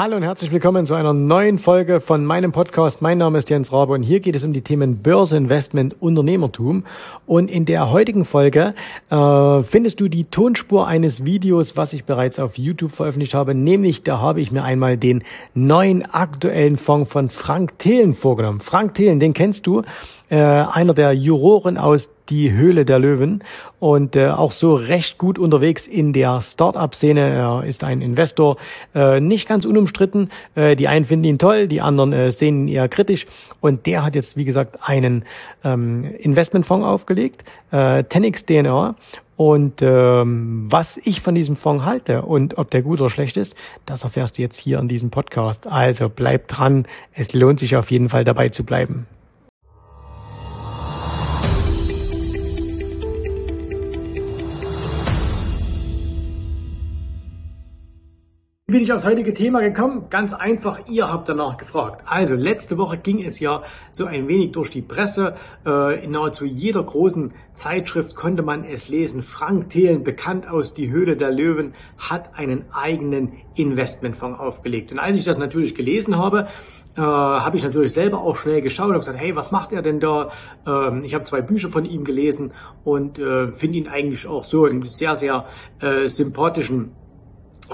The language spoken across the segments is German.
Hallo und herzlich willkommen zu einer neuen Folge von meinem Podcast. Mein Name ist Jens Rabe und hier geht es um die Themen Börse, Investment, Unternehmertum. Und in der heutigen Folge äh, findest du die Tonspur eines Videos, was ich bereits auf YouTube veröffentlicht habe. Nämlich, da habe ich mir einmal den neuen aktuellen Fonds von Frank Thelen vorgenommen. Frank Thelen, den kennst du, äh, einer der Juroren aus die Höhle der Löwen und äh, auch so recht gut unterwegs in der Start-up-Szene. Er ist ein Investor, äh, nicht ganz unumstritten. Äh, die einen finden ihn toll, die anderen äh, sehen ihn eher kritisch. Und der hat jetzt, wie gesagt, einen ähm, Investmentfonds aufgelegt, äh, 10x DNA. Und ähm, was ich von diesem Fonds halte und ob der gut oder schlecht ist, das erfährst du jetzt hier in diesem Podcast. Also bleib dran, es lohnt sich auf jeden Fall dabei zu bleiben. Wie bin ich aufs heutige Thema gekommen? Ganz einfach, ihr habt danach gefragt. Also, letzte Woche ging es ja so ein wenig durch die Presse. Äh, in nahezu jeder großen Zeitschrift konnte man es lesen. Frank Thelen, bekannt aus Die Höhle der Löwen, hat einen eigenen Investmentfonds aufgelegt. Und als ich das natürlich gelesen habe, äh, habe ich natürlich selber auch schnell geschaut und gesagt, hey, was macht er denn da? Ähm, ich habe zwei Bücher von ihm gelesen und äh, finde ihn eigentlich auch so einen sehr, sehr sympathischen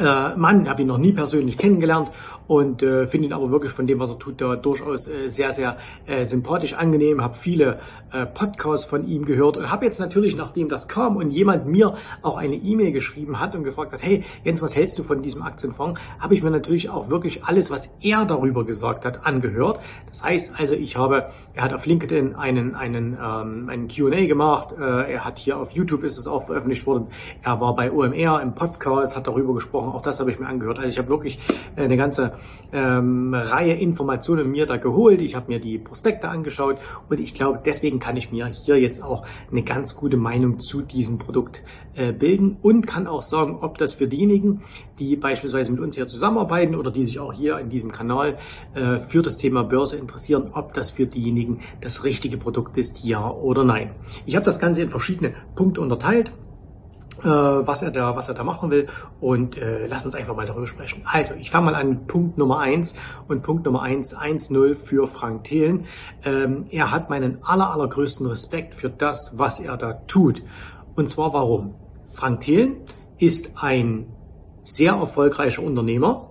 Mann, habe ihn noch nie persönlich kennengelernt und äh, finde ihn aber wirklich von dem, was er tut, da durchaus äh, sehr, sehr äh, sympathisch, angenehm. Habe viele äh, Podcasts von ihm gehört. Und habe jetzt natürlich, nachdem das kam und jemand mir auch eine E-Mail geschrieben hat und gefragt hat, hey Jens, was hältst du von diesem Aktienfonds, habe ich mir natürlich auch wirklich alles, was er darüber gesagt hat, angehört. Das heißt also, ich habe, er hat auf LinkedIn einen einen ähm, einen Q&A gemacht, äh, er hat hier auf YouTube ist es auch veröffentlicht worden, er war bei OMR im Podcast, hat darüber gesprochen, auch das habe ich mir angehört. Also ich habe wirklich äh, eine ganze ähm, Reihe Informationen mir da geholt. Ich habe mir die Prospekte angeschaut und ich glaube, deswegen kann ich mir hier jetzt auch eine ganz gute Meinung zu diesem Produkt äh, bilden und kann auch sagen, ob das für diejenigen, die beispielsweise mit uns hier zusammenarbeiten oder die sich auch hier in diesem Kanal äh, für das Thema Börse interessieren, ob das für diejenigen das richtige Produkt ist, ja oder nein. Ich habe das Ganze in verschiedene Punkte unterteilt was er da, was er da machen will. Und äh, lass uns einfach mal darüber sprechen. Also, ich fange mal an Punkt Nummer eins und Punkt Nummer eins 1-0 für Frank Thelen. Ähm, er hat meinen aller, allergrößten Respekt für das, was er da tut. Und zwar warum? Frank Thelen ist ein sehr erfolgreicher Unternehmer.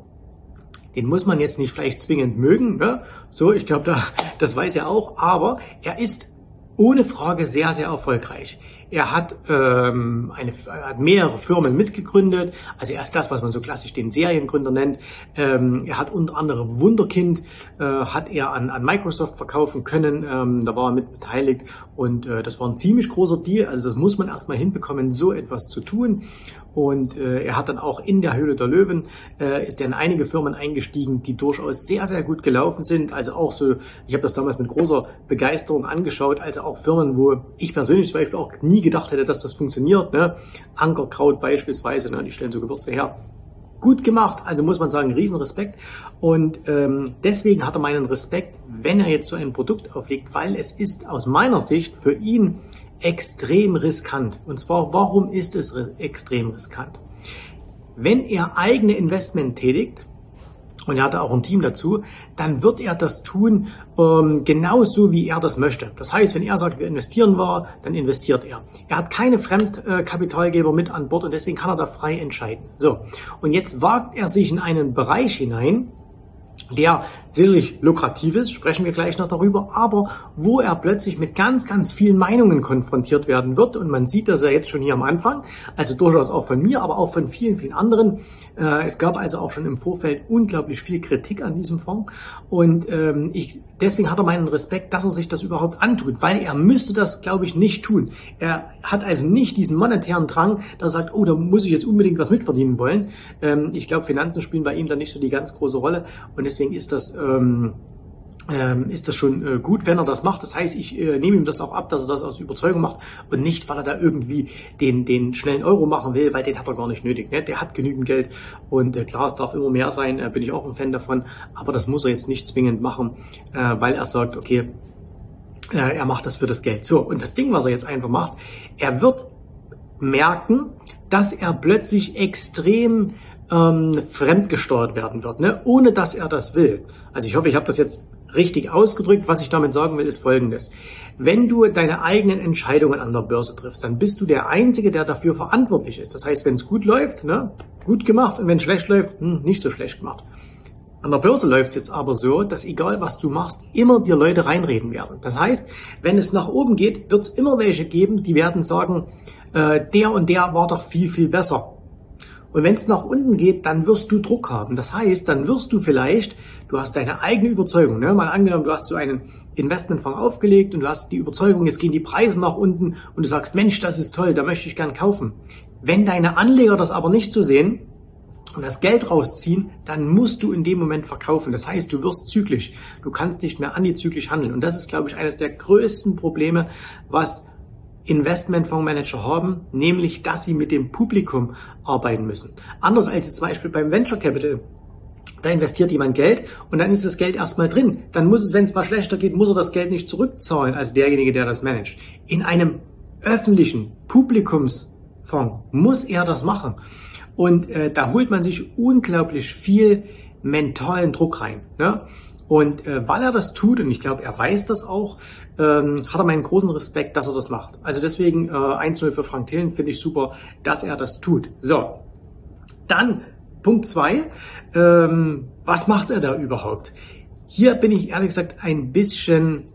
Den muss man jetzt nicht vielleicht zwingend mögen. Ne? So, ich glaube, da, das weiß er auch. Aber er ist ohne Frage sehr, sehr erfolgreich. Er hat, ähm, eine, hat mehrere Firmen mitgegründet. Also er ist das, was man so klassisch den Seriengründer nennt. Ähm, er hat unter anderem Wunderkind, äh, hat er an, an Microsoft verkaufen können. Ähm, da war er mit beteiligt und äh, das war ein ziemlich großer Deal. Also das muss man erstmal hinbekommen, so etwas zu tun. Und äh, er hat dann auch in der Höhle der Löwen, äh, ist er in einige Firmen eingestiegen, die durchaus sehr, sehr gut gelaufen sind. Also auch so, ich habe das damals mit großer Begeisterung angeschaut, also auch Firmen, wo ich persönlich zum Beispiel auch nie gedacht hätte, dass das funktioniert. Ne? Ankerkraut beispielsweise, ne? die stellen so Gewürze her. Gut gemacht, also muss man sagen, Riesenrespekt. Und ähm, deswegen hat er meinen Respekt, wenn er jetzt so ein Produkt auflegt, weil es ist aus meiner Sicht für ihn extrem riskant. Und zwar, warum ist es extrem riskant? Wenn er eigene Investment tätigt, und er hatte auch ein Team dazu, dann wird er das tun ähm, genauso, wie er das möchte. Das heißt, wenn er sagt, wir investieren war, dann investiert er. Er hat keine Fremdkapitalgeber mit an Bord und deswegen kann er da frei entscheiden. So, und jetzt wagt er sich in einen Bereich hinein, der sicherlich lukrativ ist, sprechen wir gleich noch darüber, aber wo er plötzlich mit ganz, ganz vielen Meinungen konfrontiert werden wird und man sieht das ja jetzt schon hier am Anfang, also durchaus auch von mir, aber auch von vielen, vielen anderen. Äh, es gab also auch schon im Vorfeld unglaublich viel Kritik an diesem Fonds und ähm, ich, deswegen hat er meinen Respekt, dass er sich das überhaupt antut, weil er müsste das, glaube ich, nicht tun. Er hat also nicht diesen monetären Drang, dass er sagt, oh, da muss ich jetzt unbedingt was mitverdienen wollen. Ähm, ich glaube, Finanzen spielen bei ihm da nicht so die ganz große Rolle und deswegen ist das ähm, ähm, ist das schon äh, gut, wenn er das macht. Das heißt, ich äh, nehme ihm das auch ab, dass er das aus Überzeugung macht und nicht, weil er da irgendwie den, den schnellen Euro machen will, weil den hat er gar nicht nötig. Ne? Der hat genügend Geld und äh, klar, es darf immer mehr sein, äh, bin ich auch ein Fan davon, aber das muss er jetzt nicht zwingend machen, äh, weil er sagt, okay, äh, er macht das für das Geld. So, und das Ding, was er jetzt einfach macht, er wird merken, dass er plötzlich extrem ähm, fremdgesteuert werden wird, ne? ohne dass er das will. Also ich hoffe, ich habe das jetzt richtig ausgedrückt. Was ich damit sagen will, ist Folgendes. Wenn du deine eigenen Entscheidungen an der Börse triffst, dann bist du der Einzige, der dafür verantwortlich ist. Das heißt, wenn es gut läuft, ne, gut gemacht und wenn es schlecht läuft, hm, nicht so schlecht gemacht. An der Börse läuft es jetzt aber so, dass egal was du machst, immer dir Leute reinreden werden. Das heißt, wenn es nach oben geht, wird es immer welche geben, die werden sagen, äh, der und der war doch viel, viel besser. Und wenn es nach unten geht, dann wirst du Druck haben. Das heißt, dann wirst du vielleicht, du hast deine eigene Überzeugung. Ne? Mal angenommen, du hast so einen Investmentfonds aufgelegt und du hast die Überzeugung, jetzt gehen die Preise nach unten und du sagst, Mensch, das ist toll, da möchte ich gern kaufen. Wenn deine Anleger das aber nicht so sehen, und das Geld rausziehen, dann musst du in dem Moment verkaufen. Das heißt, du wirst zyklisch. Du kannst nicht mehr antizyklisch handeln. Und das ist, glaube ich, eines der größten Probleme, was Investmentfondsmanager haben, nämlich, dass sie mit dem Publikum arbeiten müssen. Anders als zum Beispiel beim Venture Capital. Da investiert jemand Geld und dann ist das Geld erstmal drin. Dann muss es, wenn es mal schlechter geht, muss er das Geld nicht zurückzahlen als derjenige, der das managt. In einem öffentlichen Publikumsfonds muss er das machen. Und äh, da holt man sich unglaublich viel mentalen Druck rein. Ne? Und äh, weil er das tut, und ich glaube, er weiß das auch, ähm, hat er meinen großen Respekt, dass er das macht. Also deswegen äh, 1-0 für Frank Thelen finde ich super, dass er das tut. So, dann Punkt 2. Ähm, was macht er da überhaupt? Hier bin ich ehrlich gesagt ein bisschen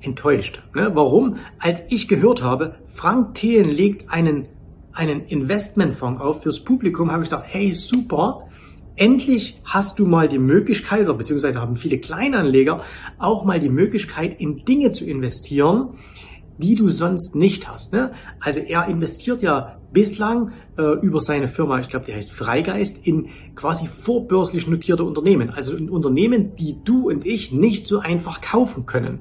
enttäuscht. Ne? Warum? Als ich gehört habe, Frank Thelen legt einen, einen Investmentfonds auf fürs Publikum, habe ich gedacht, hey, super, endlich hast du mal die Möglichkeit, oder beziehungsweise haben viele Kleinanleger auch mal die Möglichkeit, in Dinge zu investieren, die du sonst nicht hast. Ne? Also er investiert ja bislang äh, über seine Firma, ich glaube, die heißt Freigeist, in quasi vorbörslich notierte Unternehmen. Also in Unternehmen, die du und ich nicht so einfach kaufen können.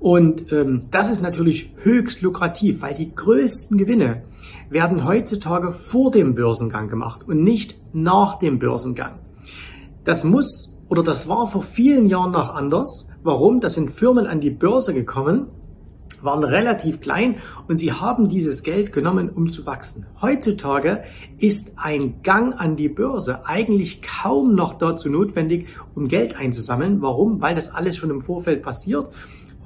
Und ähm, das ist natürlich höchst lukrativ, weil die größten Gewinne werden heutzutage vor dem Börsengang gemacht und nicht nach dem Börsengang. Das muss oder das war vor vielen Jahren noch anders. Warum? Das sind Firmen an die Börse gekommen, waren relativ klein und sie haben dieses Geld genommen, um zu wachsen. Heutzutage ist ein Gang an die Börse eigentlich kaum noch dazu notwendig, um Geld einzusammeln. Warum? Weil das alles schon im Vorfeld passiert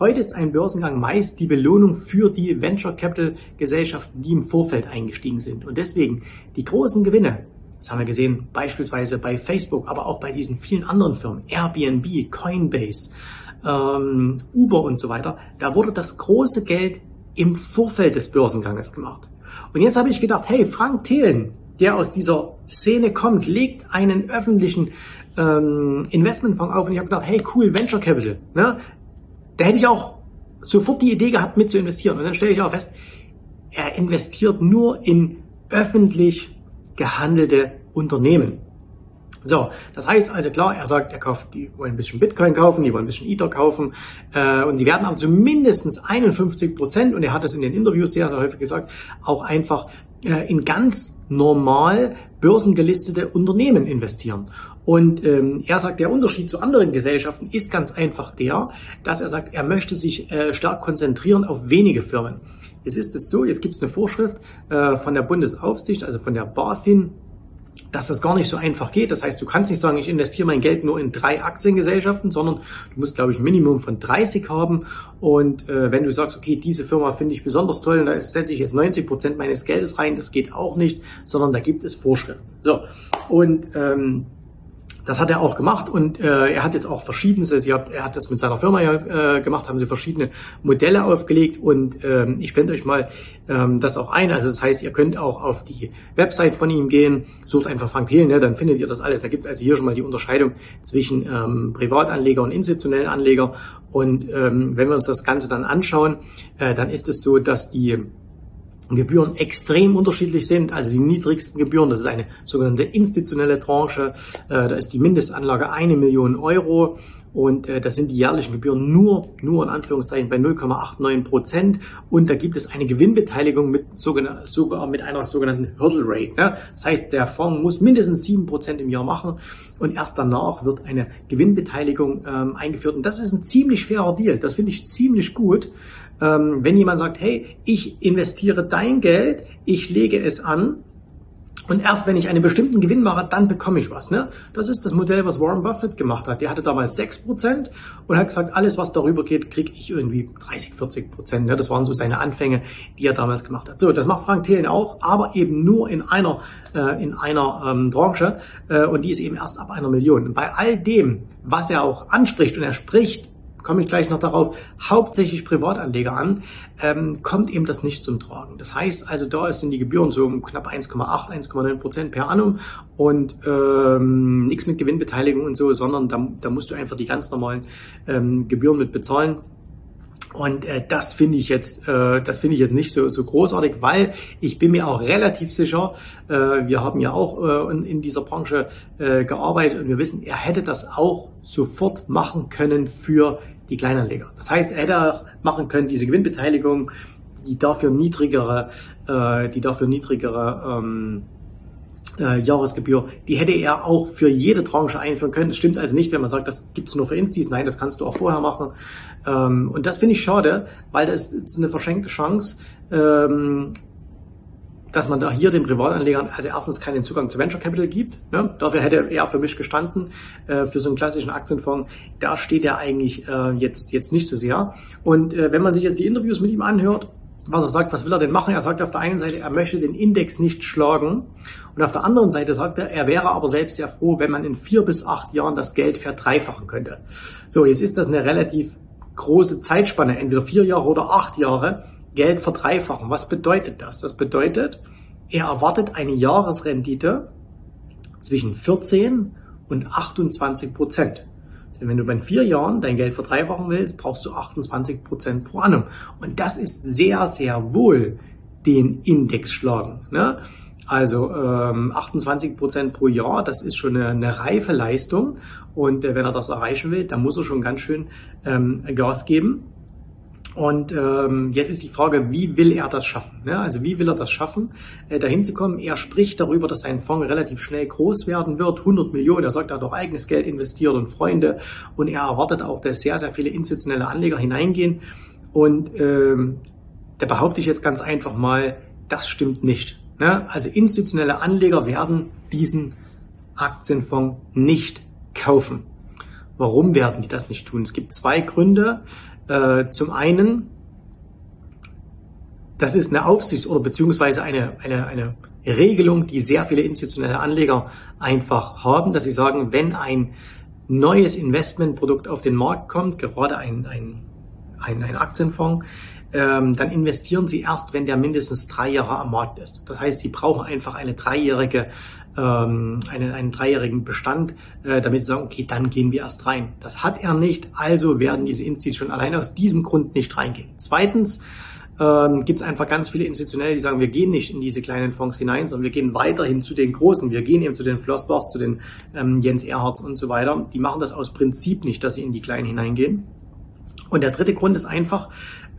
Heute ist ein Börsengang meist die Belohnung für die Venture Capital Gesellschaften, die im Vorfeld eingestiegen sind. Und deswegen die großen Gewinne, das haben wir gesehen, beispielsweise bei Facebook, aber auch bei diesen vielen anderen Firmen, Airbnb, Coinbase, ähm, Uber und so weiter, da wurde das große Geld im Vorfeld des Börsenganges gemacht. Und jetzt habe ich gedacht, hey, Frank Thelen, der aus dieser Szene kommt, legt einen öffentlichen ähm, Investmentfonds auf und ich habe gedacht, hey, cool, Venture Capital. Ne? Da hätte ich auch sofort die Idee gehabt, mit zu investieren. Und dann stelle ich auch fest, er investiert nur in öffentlich gehandelte Unternehmen. So, das heißt also klar, er sagt, er kauft, die wollen ein bisschen Bitcoin kaufen, die wollen ein bisschen Ether kaufen äh, und sie werden aber zu mindestens 51 Prozent, und er hat das in den Interviews sehr, sehr häufig gesagt, auch einfach in ganz normal börsengelistete Unternehmen investieren. Und ähm, er sagt, der Unterschied zu anderen Gesellschaften ist ganz einfach der, dass er sagt, er möchte sich äh, stark konzentrieren auf wenige Firmen. Es ist es so, jetzt gibt es eine Vorschrift äh, von der Bundesaufsicht, also von der BaFin, dass das gar nicht so einfach geht. Das heißt, du kannst nicht sagen, ich investiere mein Geld nur in drei Aktiengesellschaften, sondern du musst, glaube ich, ein Minimum von 30 haben. Und äh, wenn du sagst, okay, diese Firma finde ich besonders toll, da setze ich jetzt 90 Prozent meines Geldes rein, das geht auch nicht, sondern da gibt es Vorschriften. So, und ähm, das hat er auch gemacht und äh, er hat jetzt auch verschiedenste, er hat das mit seiner Firma ja äh, gemacht, haben sie verschiedene Modelle aufgelegt und ähm, ich blende euch mal ähm, das auch ein. Also das heißt, ihr könnt auch auf die Website von ihm gehen, sucht einfach Frank Thelen, ne, dann findet ihr das alles. Da gibt es also hier schon mal die Unterscheidung zwischen ähm, Privatanleger und institutionellen Anleger. Und ähm, wenn wir uns das Ganze dann anschauen, äh, dann ist es so, dass die Gebühren extrem unterschiedlich sind. Also die niedrigsten Gebühren, das ist eine sogenannte institutionelle Tranche, äh, da ist die Mindestanlage eine Million Euro und äh, das sind die jährlichen Gebühren nur, nur in Anführungszeichen bei 0,89 Prozent und da gibt es eine Gewinnbeteiligung mit sogar, mit einer sogenannten Hurdle Rate. Ne? Das heißt, der Fonds muss mindestens sieben Prozent im Jahr machen und erst danach wird eine Gewinnbeteiligung ähm, eingeführt und das ist ein ziemlich fairer Deal. Das finde ich ziemlich gut ähm, wenn jemand sagt, hey, ich investiere dein Geld, ich lege es an Und erst wenn ich einen bestimmten Gewinn mache, dann bekomme ich was. Ne? Das ist das Modell, was Warren Buffett gemacht hat. Der hatte damals 6% und hat gesagt, alles, was darüber geht, kriege ich irgendwie 30, 40 Prozent. Ne? Das waren so seine Anfänge, die er damals gemacht hat. So, das macht Frank Thelen auch, aber eben nur in einer, äh, in einer ähm, Branche äh, und die ist eben erst ab einer Million. Und bei all dem, was er auch anspricht, und er spricht komme ich gleich noch darauf, hauptsächlich Privatanleger an, ähm, kommt eben das nicht zum Tragen. Das heißt also, da sind die Gebühren so um knapp 1,8, 1,9 Prozent per annum und ähm, nichts mit Gewinnbeteiligung und so, sondern da, da musst du einfach die ganz normalen ähm, Gebühren mit bezahlen. Und äh, das finde ich jetzt, äh, das finde ich jetzt nicht so so großartig, weil ich bin mir auch relativ sicher, äh, wir haben ja auch äh, in, in dieser Branche äh, gearbeitet und wir wissen, er hätte das auch sofort machen können für die Kleinanleger. Das heißt, er hätte auch machen können, diese Gewinnbeteiligung, die dafür niedrigere, äh, die dafür niedrigere ähm, äh, Jahresgebühr, die hätte er auch für jede Tranche einführen können. Das stimmt also nicht, wenn man sagt, das gibt's nur für Instis. Nein, das kannst du auch vorher machen. Ähm, und das finde ich schade, weil das ist eine verschenkte Chance, ähm, dass man da hier den Privatanlegern also erstens keinen Zugang zu Venture Capital gibt. Ne? Dafür hätte er für mich gestanden. Äh, für so einen klassischen Aktienfonds, da steht er eigentlich äh, jetzt, jetzt nicht so sehr. Und äh, wenn man sich jetzt die Interviews mit ihm anhört, was er sagt, was will er denn machen? Er sagt auf der einen Seite, er möchte den Index nicht schlagen. Und auf der anderen Seite sagt er, er wäre aber selbst sehr froh, wenn man in vier bis acht Jahren das Geld verdreifachen könnte. So, jetzt ist das eine relativ große Zeitspanne, entweder vier Jahre oder acht Jahre. Geld verdreifachen. Was bedeutet das? Das bedeutet, er erwartet eine Jahresrendite zwischen 14 und 28 Prozent. Denn wenn du bei vier Jahren dein Geld verdreifachen willst, brauchst du 28 Prozent pro annum. Und das ist sehr, sehr wohl den Index schlagen. Ne? Also ähm, 28 Prozent pro Jahr, das ist schon eine, eine reife Leistung. Und äh, wenn er das erreichen will, dann muss er schon ganz schön ähm, Gas geben. Und ähm, jetzt ist die Frage, wie will er das schaffen? Ne? Also wie will er das schaffen, äh, dahin zu kommen? Er spricht darüber, dass sein Fonds relativ schnell groß werden wird, 100 Millionen. Er sagt, er hat auch eigenes Geld investiert und Freunde. Und er erwartet auch, dass sehr, sehr viele institutionelle Anleger hineingehen. Und ähm, da behaupte ich jetzt ganz einfach mal, das stimmt nicht. Ne? Also institutionelle Anleger werden diesen Aktienfonds nicht kaufen. Warum werden die das nicht tun? Es gibt zwei Gründe. Äh, zum einen, das ist eine Aufsichts- oder beziehungsweise eine, eine, eine Regelung, die sehr viele institutionelle Anleger einfach haben, dass sie sagen, wenn ein neues Investmentprodukt auf den Markt kommt, gerade ein, ein, ein, ein Aktienfonds, ähm, dann investieren sie erst, wenn der mindestens drei Jahre am Markt ist. Das heißt, sie brauchen einfach eine dreijährige ähm, einen, einen dreijährigen Bestand, äh, damit sie sagen, okay, dann gehen wir erst rein. Das hat er nicht, also werden diese Instis schon allein aus diesem Grund nicht reingehen. Zweitens ähm, gibt es einfach ganz viele Institutionelle, die sagen, wir gehen nicht in diese kleinen Fonds hinein, sondern wir gehen weiterhin zu den großen. Wir gehen eben zu den Flossbars, zu den ähm, Jens Erhards und so weiter. Die machen das aus Prinzip nicht, dass sie in die kleinen hineingehen. Und der dritte Grund ist einfach,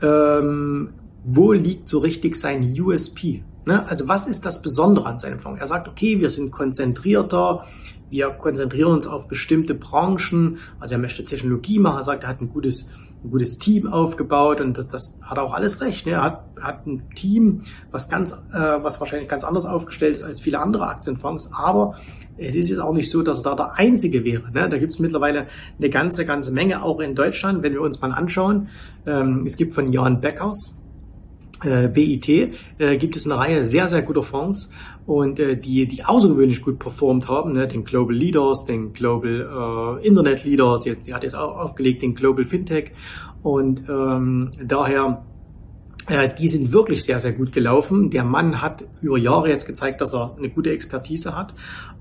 ähm, wo liegt so richtig sein USP? Ne? Also was ist das Besondere an seinem Fonds? Er sagt, okay, wir sind konzentrierter, wir konzentrieren uns auf bestimmte Branchen. Also er möchte Technologie machen, er sagt, er hat ein gutes, ein gutes Team aufgebaut und das, das hat auch alles recht. Ne? Er hat, hat ein Team, was ganz, äh, was wahrscheinlich ganz anders aufgestellt ist als viele andere Aktienfonds, aber es ist jetzt auch nicht so, dass er da der Einzige wäre. Ne? Da gibt es mittlerweile eine ganze, ganze Menge, auch in Deutschland, wenn wir uns mal anschauen. Ähm, es gibt von Jan Beckers, äh, BIT äh, gibt es eine Reihe sehr, sehr guter Fonds und äh, die, die außergewöhnlich gut performt haben, ne? den Global Leaders, den Global äh, Internet Leaders, jetzt, die hat jetzt auch aufgelegt, den Global Fintech und ähm, daher äh, die sind wirklich sehr, sehr gut gelaufen. Der Mann hat über Jahre jetzt gezeigt, dass er eine gute Expertise hat.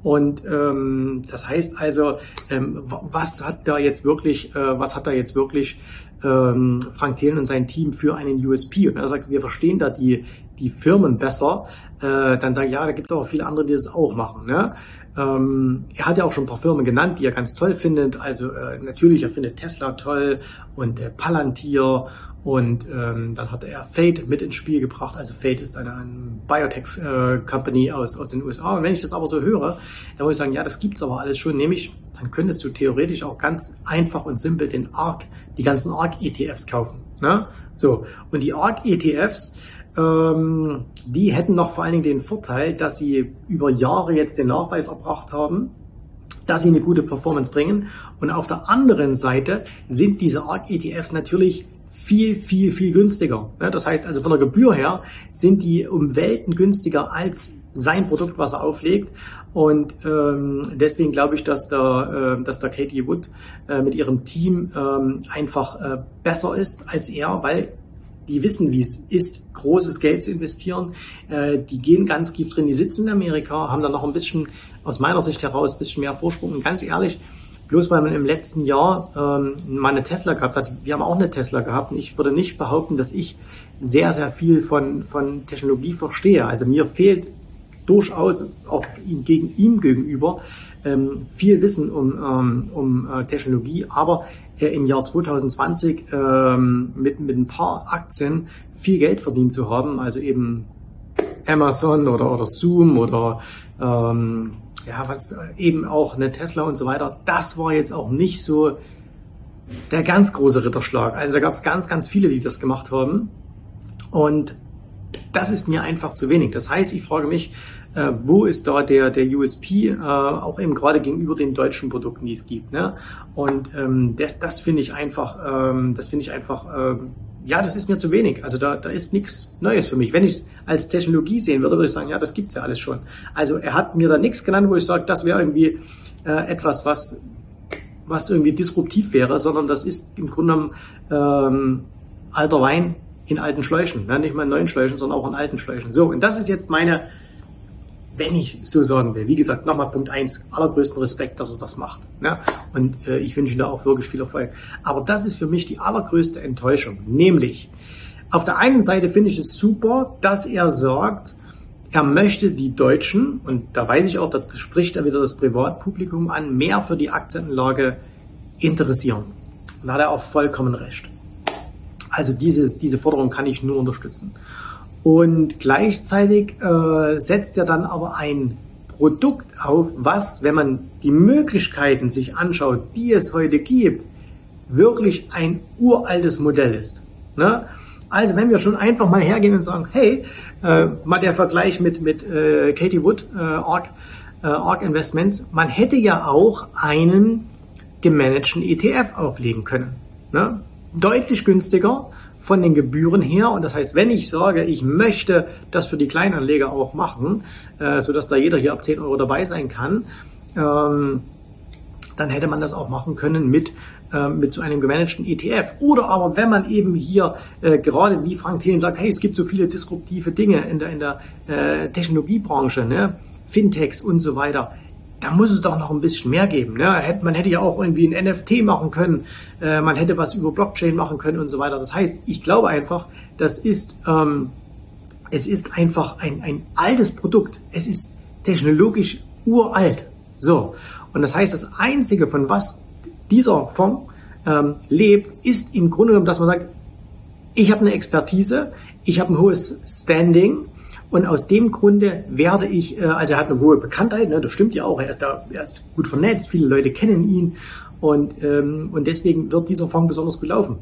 Und ähm, das heißt also, ähm, was hat da jetzt wirklich, äh, was hat da jetzt wirklich ähm, Frank Thelen und sein Team für einen USP. Und er sagt, wir verstehen da die, die Firmen besser. Äh, dann sage ich, ja, da gibt es auch viele andere, die das auch machen. Ne? Ähm, er hat ja auch schon ein paar Firmen genannt, die er ganz toll findet. Also äh, natürlich, er findet Tesla toll und äh, Palantir und ähm, dann hat er Fate mit ins Spiel gebracht. Also Fate ist eine, eine Biotech-Company äh, aus, aus den USA. Und wenn ich das aber so höre, dann muss ich sagen, ja, das gibt's aber alles schon. Nämlich, dann könntest du theoretisch auch ganz einfach und simpel den ARK, die ganzen ARK-ETFs kaufen. Ne? So, und die ARK-ETFs, ähm, die hätten noch vor allen Dingen den Vorteil, dass sie über Jahre jetzt den Nachweis erbracht haben, dass sie eine gute Performance bringen. Und auf der anderen Seite sind diese ARC-ETFs natürlich viel, viel, viel günstiger. Das heißt also von der Gebühr her sind die um Welten günstiger als sein Produkt, was er auflegt. Und ähm, deswegen glaube ich, dass der, äh, dass der Katie Wood äh, mit ihrem Team ähm, einfach äh, besser ist als er, weil die wissen, wie es ist, großes Geld zu investieren. Äh, die gehen ganz tief drin, die sitzen in Amerika, haben da noch ein bisschen, aus meiner Sicht heraus, ein bisschen mehr Vorsprung. Und ganz ehrlich, bloß weil man im letzten Jahr ähm, mal eine Tesla gehabt hat, wir haben auch eine Tesla gehabt und ich würde nicht behaupten, dass ich sehr, sehr viel von, von Technologie verstehe. Also mir fehlt durchaus auch gegen ihm gegenüber ähm, viel Wissen um, ähm, um äh, Technologie, aber äh, im Jahr 2020 ähm, mit, mit ein paar Aktien viel Geld verdient zu haben, also eben Amazon oder, oder Zoom oder ähm, ja, was eben auch eine Tesla und so weiter, das war jetzt auch nicht so der ganz große Ritterschlag. Also da gab es ganz, ganz viele, die das gemacht haben. Und das ist mir einfach zu wenig. Das heißt, ich frage mich, äh, wo ist da der, der USP, äh, auch eben gerade gegenüber den deutschen Produkten, die es gibt. Ne? Und ähm, das, das finde ich einfach, ähm, das finde ich einfach, ähm, ja, das ist mir zu wenig. Also da, da ist nichts Neues für mich. Wenn ich es als Technologie sehen würde, würde ich sagen, ja, das gibt's ja alles schon. Also er hat mir da nichts genannt, wo ich sage, das wäre irgendwie äh, etwas, was was irgendwie disruptiv wäre, sondern das ist im Grunde genommen ähm, alter Wein in alten Schläuchen. Ne? Nicht mal in neuen Schläuchen, sondern auch in alten Schläuchen. So, und das ist jetzt meine wenn ich so sagen will. Wie gesagt, nochmal Punkt eins, allergrößten Respekt, dass er das macht. Ja? Und äh, ich wünsche ihm da auch wirklich viel Erfolg. Aber das ist für mich die allergrößte Enttäuschung. Nämlich, auf der einen Seite finde ich es super, dass er sagt, er möchte die Deutschen, und da weiß ich auch, da spricht er wieder das Privatpublikum an, mehr für die Aktienanlage interessieren. Und da hat er auch vollkommen recht. Also dieses, diese Forderung kann ich nur unterstützen. Und gleichzeitig äh, setzt er dann aber ein Produkt auf, was, wenn man die Möglichkeiten sich anschaut, die es heute gibt, wirklich ein uraltes Modell ist. Ne? Also wenn wir schon einfach mal hergehen und sagen, hey, äh, mal der Vergleich mit, mit äh, Katie Wood, äh, Org, äh, Org Investments, man hätte ja auch einen gemanagten ETF auflegen können. Ne? Deutlich günstiger von den Gebühren her. Und das heißt, wenn ich sage, ich möchte das für die Kleinanleger auch machen, äh, sodass da jeder hier ab 10 Euro dabei sein kann, ähm, dann hätte man das auch machen können mit äh, mit so einem gemanagten ETF. Oder aber wenn man eben hier äh, gerade wie Frank Thelen sagt, hey, es gibt so viele disruptive Dinge in der, in der äh, Technologiebranche, ne? Fintechs und so weiter da muss es doch noch ein bisschen mehr geben. Ne? Man hätte ja auch irgendwie ein NFT machen können, äh, man hätte was über Blockchain machen können und so weiter. Das heißt, ich glaube einfach, das ist, ähm, es ist einfach ein, ein altes Produkt. Es ist technologisch uralt. So. Und das heißt, das Einzige, von was dieser Fonds ähm, lebt, ist im Grunde genommen, dass man sagt, ich habe eine Expertise, ich habe ein hohes Standing, und aus dem Grunde werde ich, äh, also er hat eine hohe Bekanntheit, ne, das stimmt ja auch, er ist da, er ist gut vernetzt, viele Leute kennen ihn und, ähm, und deswegen wird dieser Fonds besonders gut laufen.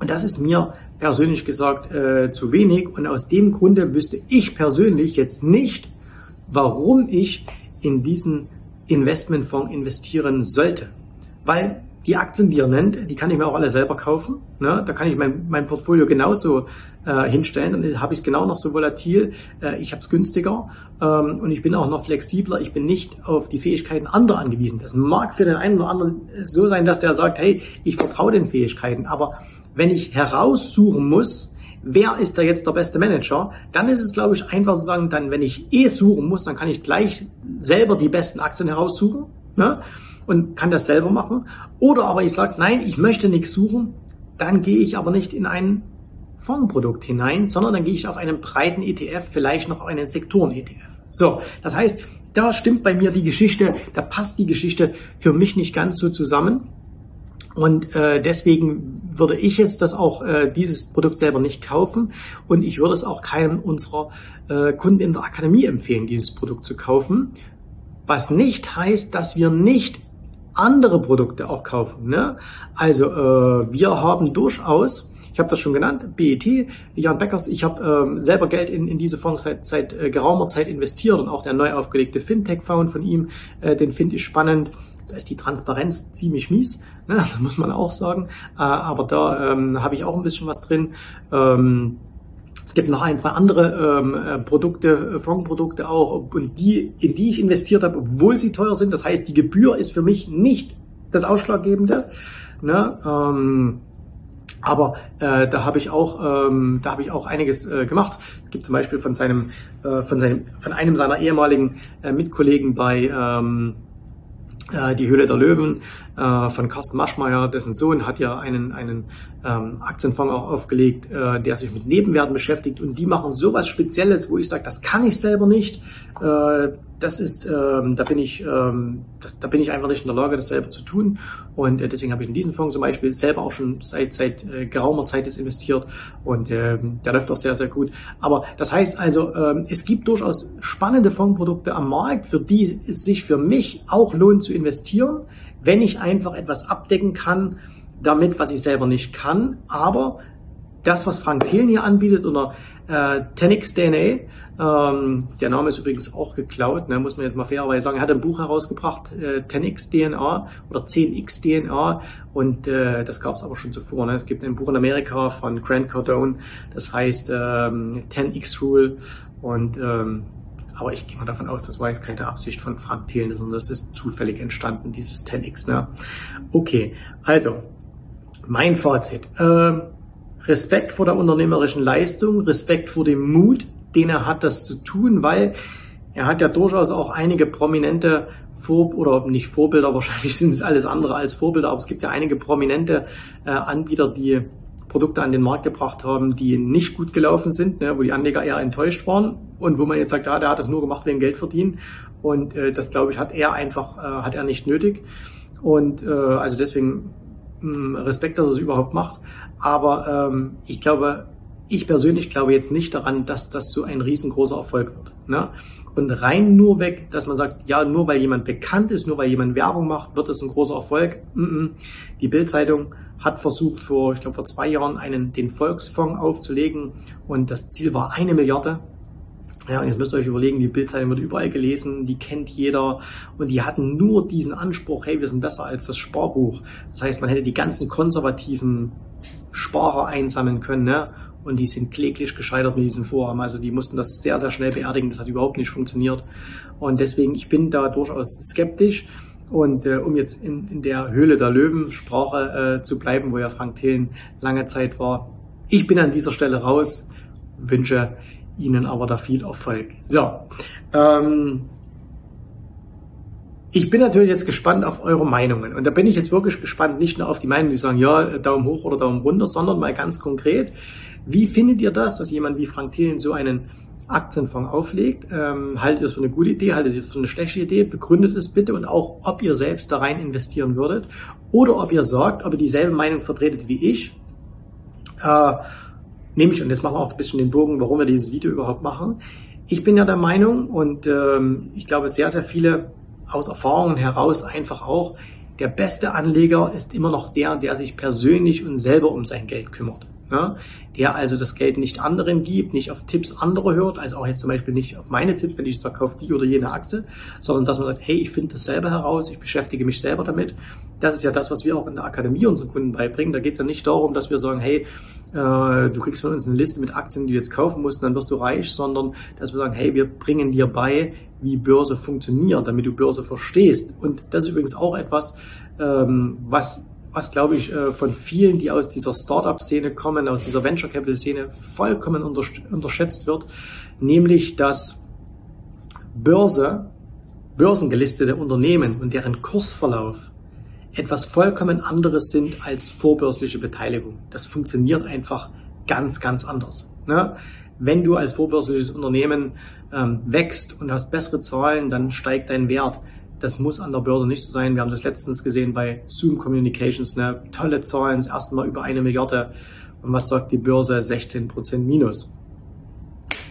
Und das ist mir persönlich gesagt äh, zu wenig und aus dem Grunde wüsste ich persönlich jetzt nicht, warum ich in diesen Investmentfonds investieren sollte. Weil die Aktien, die er nennt, die kann ich mir auch alle selber kaufen. Ne? Da kann ich mein, mein Portfolio genauso äh, hinstellen. Dann habe ich es genau noch so volatil. Äh, ich habe es günstiger ähm, und ich bin auch noch flexibler. Ich bin nicht auf die Fähigkeiten anderer angewiesen. Das mag für den einen oder anderen so sein, dass der sagt, hey, ich vertraue den Fähigkeiten. Aber wenn ich heraussuchen muss, wer ist da jetzt der beste Manager, dann ist es, glaube ich, einfach zu sagen, dann, wenn ich eh suchen muss, dann kann ich gleich selber die besten Aktien heraussuchen. Ne? und kann das selber machen. Oder aber ich sage, nein, ich möchte nichts suchen, dann gehe ich aber nicht in ein Fondsprodukt hinein, sondern dann gehe ich auf einen breiten ETF, vielleicht noch auf einen Sektoren-ETF. So, das heißt, da stimmt bei mir die Geschichte, da passt die Geschichte für mich nicht ganz so zusammen. Und äh, deswegen würde ich jetzt das auch äh, dieses Produkt selber nicht kaufen und ich würde es auch keinem unserer äh, Kunden in der Akademie empfehlen, dieses Produkt zu kaufen. Was nicht heißt, dass wir nicht andere Produkte auch kaufen. Ne? Also äh, wir haben durchaus Ich habe das schon genannt, BET, Jan Beckers. Ich habe ähm, selber Geld in, in diese Fonds seit, seit äh, geraumer Zeit investiert und auch der neu aufgelegte Fintech-Fonds von ihm, äh, den finde ich spannend. Da ist die Transparenz ziemlich mies, ne? muss man auch sagen. Äh, aber da ähm, habe ich auch ein bisschen was drin. Ähm, gibt noch ein, zwei andere ähm, äh, Produkte, äh, Fondprodukte auch, und die, in die ich investiert habe, obwohl sie teuer sind. Das heißt, die Gebühr ist für mich nicht das Ausschlaggebende. Ne? Ähm, aber äh, da habe ich auch, ähm, da habe ich auch einiges äh, gemacht. Es gibt zum Beispiel von seinem, äh, von seinem, von einem seiner ehemaligen äh, Mitkollegen bei ähm, äh, die Höhle der Löwen äh, von Carsten Maschmeyer, dessen Sohn hat ja einen, einen ähm, Aktienfonds auch aufgelegt, äh, der sich mit Nebenwerten beschäftigt und die machen sowas Spezielles, wo ich sage, das kann ich selber nicht. Äh, das ist, ähm, da bin ich, ähm, das, da bin ich einfach nicht in der Lage, das selber zu tun. Und äh, deswegen habe ich in diesen Fonds zum Beispiel selber auch schon seit seit äh, geraumer Zeit ist investiert und äh, der läuft auch sehr sehr gut. Aber das heißt also, ähm, es gibt durchaus spannende Fondsprodukte am Markt, für die es sich für mich auch lohnt zu investieren, wenn ich einfach etwas abdecken kann damit, was ich selber nicht kann. Aber das, was Frank Thelen hier anbietet oder äh, 10x DNA, ähm, der Name ist übrigens auch geklaut, ne, muss man jetzt mal fairerweise sagen. Er hat ein Buch herausgebracht, äh, 10x DNA oder 10x DNA und äh, das gab es aber schon zuvor. Ne. Es gibt ein Buch in Amerika von Grant Cardone, das heißt ähm, 10x Rule und ähm, aber ich gehe mal davon aus, das war jetzt keine Absicht von Frank Thelen, sondern das ist zufällig entstanden, dieses 10x. Ne? Okay, also mein Fazit. Äh, Respekt vor der unternehmerischen Leistung, Respekt vor dem Mut, den er hat, das zu tun, weil er hat ja durchaus auch einige prominente Vor- oder nicht Vorbilder, wahrscheinlich sind es alles andere als Vorbilder, aber es gibt ja einige prominente äh, Anbieter, die Produkte an den Markt gebracht haben, die nicht gut gelaufen sind, ne, wo die Anleger eher enttäuscht waren und wo man jetzt sagt, ja, der hat das nur gemacht wegen Geld verdienen und äh, das glaube ich hat er einfach äh, hat er nicht nötig und äh, also deswegen Respekt, dass er es überhaupt macht, aber ähm, ich glaube ich persönlich glaube jetzt nicht daran, dass das so ein riesengroßer Erfolg wird. Ne? Und rein nur weg, dass man sagt, ja, nur weil jemand bekannt ist, nur weil jemand Werbung macht, wird es ein großer Erfolg. Mm -mm. Die Bildzeitung hat versucht vor, ich glaube vor zwei Jahren einen den Volksfonds aufzulegen und das Ziel war eine Milliarde. Ja, und jetzt müsst ihr euch überlegen, die Bildzeitung wird überall gelesen, die kennt jeder und die hatten nur diesen Anspruch, hey, wir sind besser als das Sparbuch. Das heißt, man hätte die ganzen konservativen Sparer einsammeln können, ne? Und die sind kläglich gescheitert mit diesem Vorhaben. Also die mussten das sehr, sehr schnell beerdigen. Das hat überhaupt nicht funktioniert. Und deswegen, ich bin da durchaus skeptisch. Und äh, um jetzt in, in der Höhle der Löwen-Sprache äh, zu bleiben, wo ja Frank Thelen lange Zeit war, ich bin an dieser Stelle raus, wünsche Ihnen aber da viel Erfolg. So, ähm, ich bin natürlich jetzt gespannt auf eure Meinungen. Und da bin ich jetzt wirklich gespannt, nicht nur auf die Meinungen, die sagen, ja, Daumen hoch oder Daumen runter, sondern mal ganz konkret, wie findet ihr das, dass jemand wie Frank Thelen so einen Aktienfonds auflegt. Ähm, haltet ihr es für eine gute Idee, haltet ihr es für eine schlechte Idee, begründet es bitte und auch, ob ihr selbst da rein investieren würdet oder ob ihr sagt, ob ihr dieselbe Meinung vertretet wie ich. Äh, nämlich, und jetzt machen wir auch ein bisschen den Bogen, warum wir dieses Video überhaupt machen. Ich bin ja der Meinung und ähm, ich glaube sehr, sehr viele aus Erfahrungen heraus einfach auch, der beste Anleger ist immer noch der, der sich persönlich und selber um sein Geld kümmert ja, der also das Geld nicht anderen gibt, nicht auf Tipps anderer hört, also auch jetzt zum Beispiel nicht auf meine Tipps, wenn ich sage, kauf die oder jene Aktie, sondern dass man sagt, hey, ich finde das selber heraus, ich beschäftige mich selber damit. Das ist ja das, was wir auch in der Akademie unseren Kunden beibringen. Da geht es ja nicht darum, dass wir sagen, hey, du kriegst von uns eine Liste mit Aktien, die du jetzt kaufen musst, dann wirst du reich, sondern dass wir sagen, hey, wir bringen dir bei, wie Börse funktioniert, damit du Börse verstehst. Und das ist übrigens auch etwas, ähm, was was glaube ich äh, von vielen, die aus dieser Startup-Szene kommen, aus dieser Venture Capital-Szene vollkommen unterschätzt wird, nämlich dass Börse, börsengelistete Unternehmen und deren Kursverlauf etwas vollkommen anderes sind als vorbörsliche Beteiligung. Das funktioniert einfach ganz, ganz anders. Ne? Wenn du als vorbörsliches Unternehmen ähm, wächst und hast bessere Zahlen, dann steigt dein Wert. Das muss an der Börse nicht so sein. Wir haben das letztens gesehen bei Zoom Communications. Ne? Tolle Zahlen, das erste Mal über eine Milliarde. Und was sagt die Börse? 16 Prozent minus.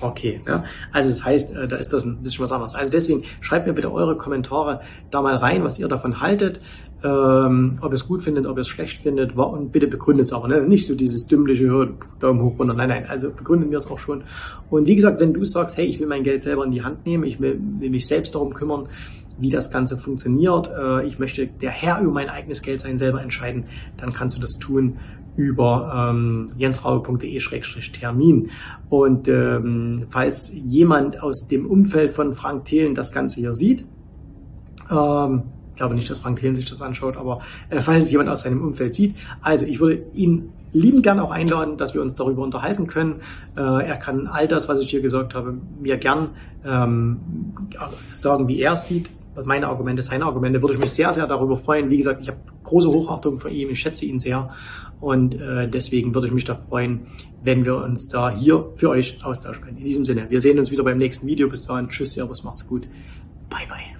Okay, ja. Also das heißt, äh, da ist das ein bisschen was anderes. Also deswegen schreibt mir bitte eure Kommentare da mal rein, was ihr davon haltet, ähm, ob ihr es gut findet, ob ihr es schlecht findet und bitte begründet es aber. Ne? Nicht so dieses dümmliche Daumen hoch runter. Nein, nein, also begründet mir es auch schon. Und wie gesagt, wenn du sagst, hey, ich will mein Geld selber in die Hand nehmen, ich will, will mich selbst darum kümmern, wie das Ganze funktioniert, äh, ich möchte der Herr über mein eigenes Geld sein, selber entscheiden, dann kannst du das tun über ähm, jensraube.de-termin. Und ähm, falls jemand aus dem Umfeld von Frank Thelen das Ganze hier sieht, ähm, ich glaube nicht, dass Frank Thelen sich das anschaut, aber äh, falls jemand aus seinem Umfeld sieht, also ich würde ihn lieben gern auch einladen, dass wir uns darüber unterhalten können. Äh, er kann all das, was ich hier gesagt habe, mir gern ähm, sagen, wie er es sieht meine Argumente, seine Argumente, würde ich mich sehr, sehr darüber freuen. Wie gesagt, ich habe große Hochachtung für ihn, ich schätze ihn sehr und äh, deswegen würde ich mich da freuen, wenn wir uns da hier für euch austauschen können. In diesem Sinne, wir sehen uns wieder beim nächsten Video. Bis dahin, tschüss, servus, macht's gut. Bye, bye.